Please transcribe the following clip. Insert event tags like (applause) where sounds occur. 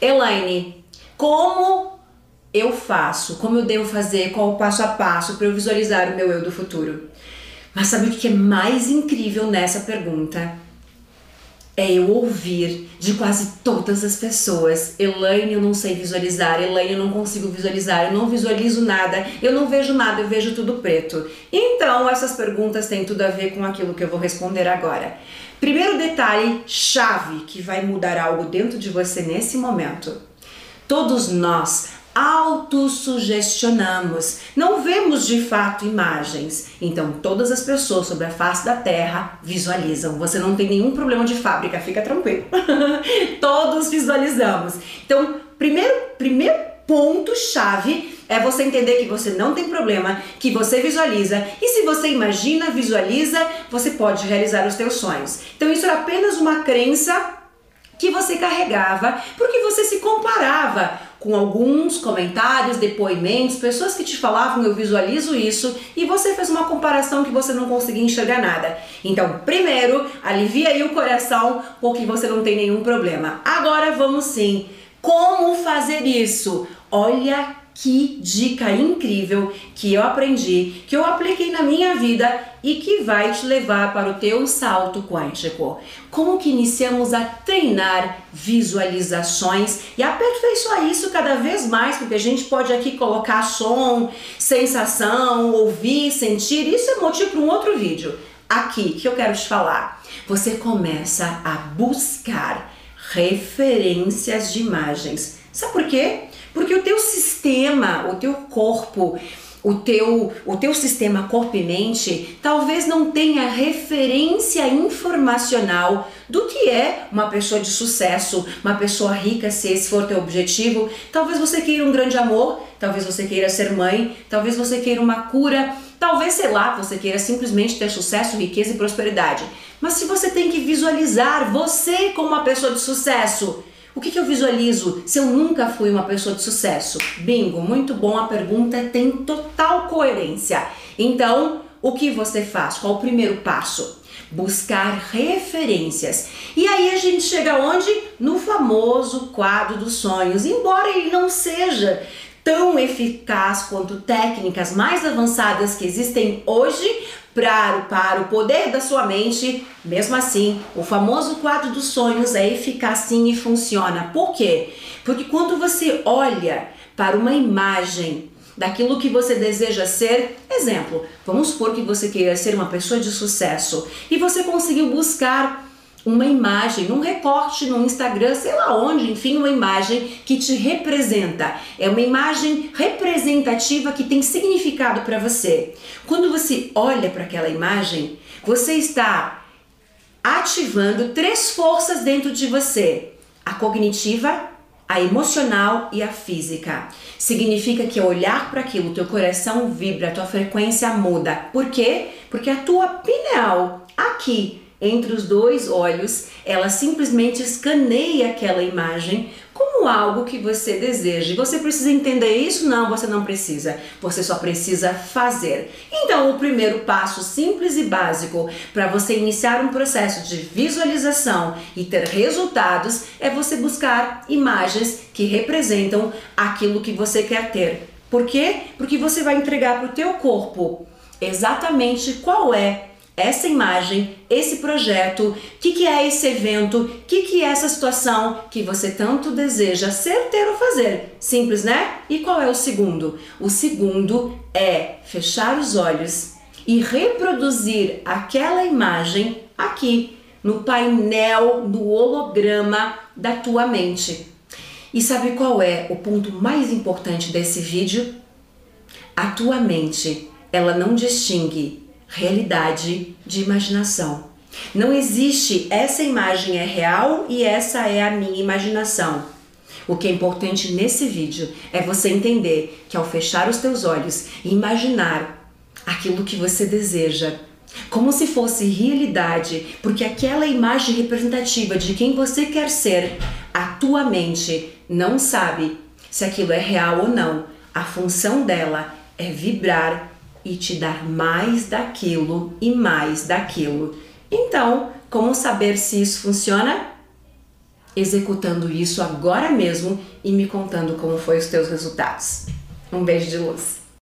Elaine, como eu faço? Como eu devo fazer? Qual o passo a passo para eu visualizar o meu eu do futuro? Mas sabe o que é mais incrível nessa pergunta? É eu ouvir de quase todas as pessoas: Elaine, eu não sei visualizar, Elaine, eu não consigo visualizar, eu não visualizo nada, eu não vejo nada, eu vejo tudo preto. Então, essas perguntas têm tudo a ver com aquilo que eu vou responder agora. Primeiro detalhe chave que vai mudar algo dentro de você nesse momento. Todos nós autossugestionamos, não vemos de fato imagens. Então, todas as pessoas sobre a face da Terra visualizam. Você não tem nenhum problema de fábrica, fica tranquilo. (laughs) Todos visualizamos. Então, primeiro, primeiro ponto chave é você entender que você não tem problema, que você visualiza e se você imagina, visualiza, você pode realizar os teus sonhos. Então isso era apenas uma crença que você carregava porque você se comparava com alguns comentários, depoimentos, pessoas que te falavam eu visualizo isso e você fez uma comparação que você não conseguia enxergar nada. Então, primeiro, alivia aí o coração porque você não tem nenhum problema. Agora vamos sim. Como fazer isso? Olha que dica incrível que eu aprendi, que eu apliquei na minha vida e que vai te levar para o teu salto quântico. Como que iniciamos a treinar visualizações e aperfeiçoar isso cada vez mais, porque a gente pode aqui colocar som, sensação, ouvir, sentir, isso é motivo para um outro vídeo. Aqui que eu quero te falar, você começa a buscar referências de imagens. Sabe por quê? Porque o teu sistema, o teu corpo, o teu, o teu sistema corpo e mente talvez não tenha referência informacional do que é uma pessoa de sucesso, uma pessoa rica, se esse for teu objetivo. Talvez você queira um grande amor, talvez você queira ser mãe, talvez você queira uma cura, talvez, sei lá, você queira simplesmente ter sucesso, riqueza e prosperidade. Mas se você tem que visualizar você como uma pessoa de sucesso, o que, que, eu visualizo se eu nunca fui uma pessoa de sucesso? Bingo, muito bom, a pergunta tem total coerência. Então, o que você faz? Qual o primeiro passo? Buscar referências. E aí a gente chega onde? No famoso quadro dos sonhos. Embora ele não seja tão eficaz quanto técnicas mais avançadas que existem hoje, para, para o poder da sua mente, mesmo assim, o famoso quadro dos sonhos é eficaz sim e funciona. Por quê? Porque quando você olha para uma imagem daquilo que você deseja ser, exemplo, vamos supor que você queira ser uma pessoa de sucesso e você conseguiu buscar uma imagem, um recorte no Instagram, sei lá onde, enfim, uma imagem que te representa. É uma imagem representativa que tem significado para você. Quando você olha para aquela imagem, você está ativando três forças dentro de você: a cognitiva, a emocional e a física. Significa que ao olhar para aquilo, teu coração vibra, tua frequência muda. Por quê? Porque a tua pineal aqui entre os dois olhos, ela simplesmente escaneia aquela imagem como algo que você deseja. Você precisa entender isso? Não, você não precisa. Você só precisa fazer. Então, o primeiro passo simples e básico para você iniciar um processo de visualização e ter resultados é você buscar imagens que representam aquilo que você quer ter. Por quê? Porque você vai entregar para o teu corpo exatamente qual é essa imagem, esse projeto, o que, que é esse evento, o que, que é essa situação que você tanto deseja ser, ter ou fazer. Simples, né? E qual é o segundo? O segundo é fechar os olhos e reproduzir aquela imagem aqui no painel, no holograma da tua mente. E sabe qual é o ponto mais importante desse vídeo? A tua mente, ela não distingue realidade de imaginação. Não existe essa imagem é real e essa é a minha imaginação. O que é importante nesse vídeo é você entender que ao fechar os teus olhos e imaginar aquilo que você deseja, como se fosse realidade, porque aquela imagem representativa de quem você quer ser, a tua mente não sabe se aquilo é real ou não. A função dela é vibrar e te dar mais daquilo e mais daquilo. Então, como saber se isso funciona? executando isso agora mesmo e me contando como foi os teus resultados. Um beijo de luz.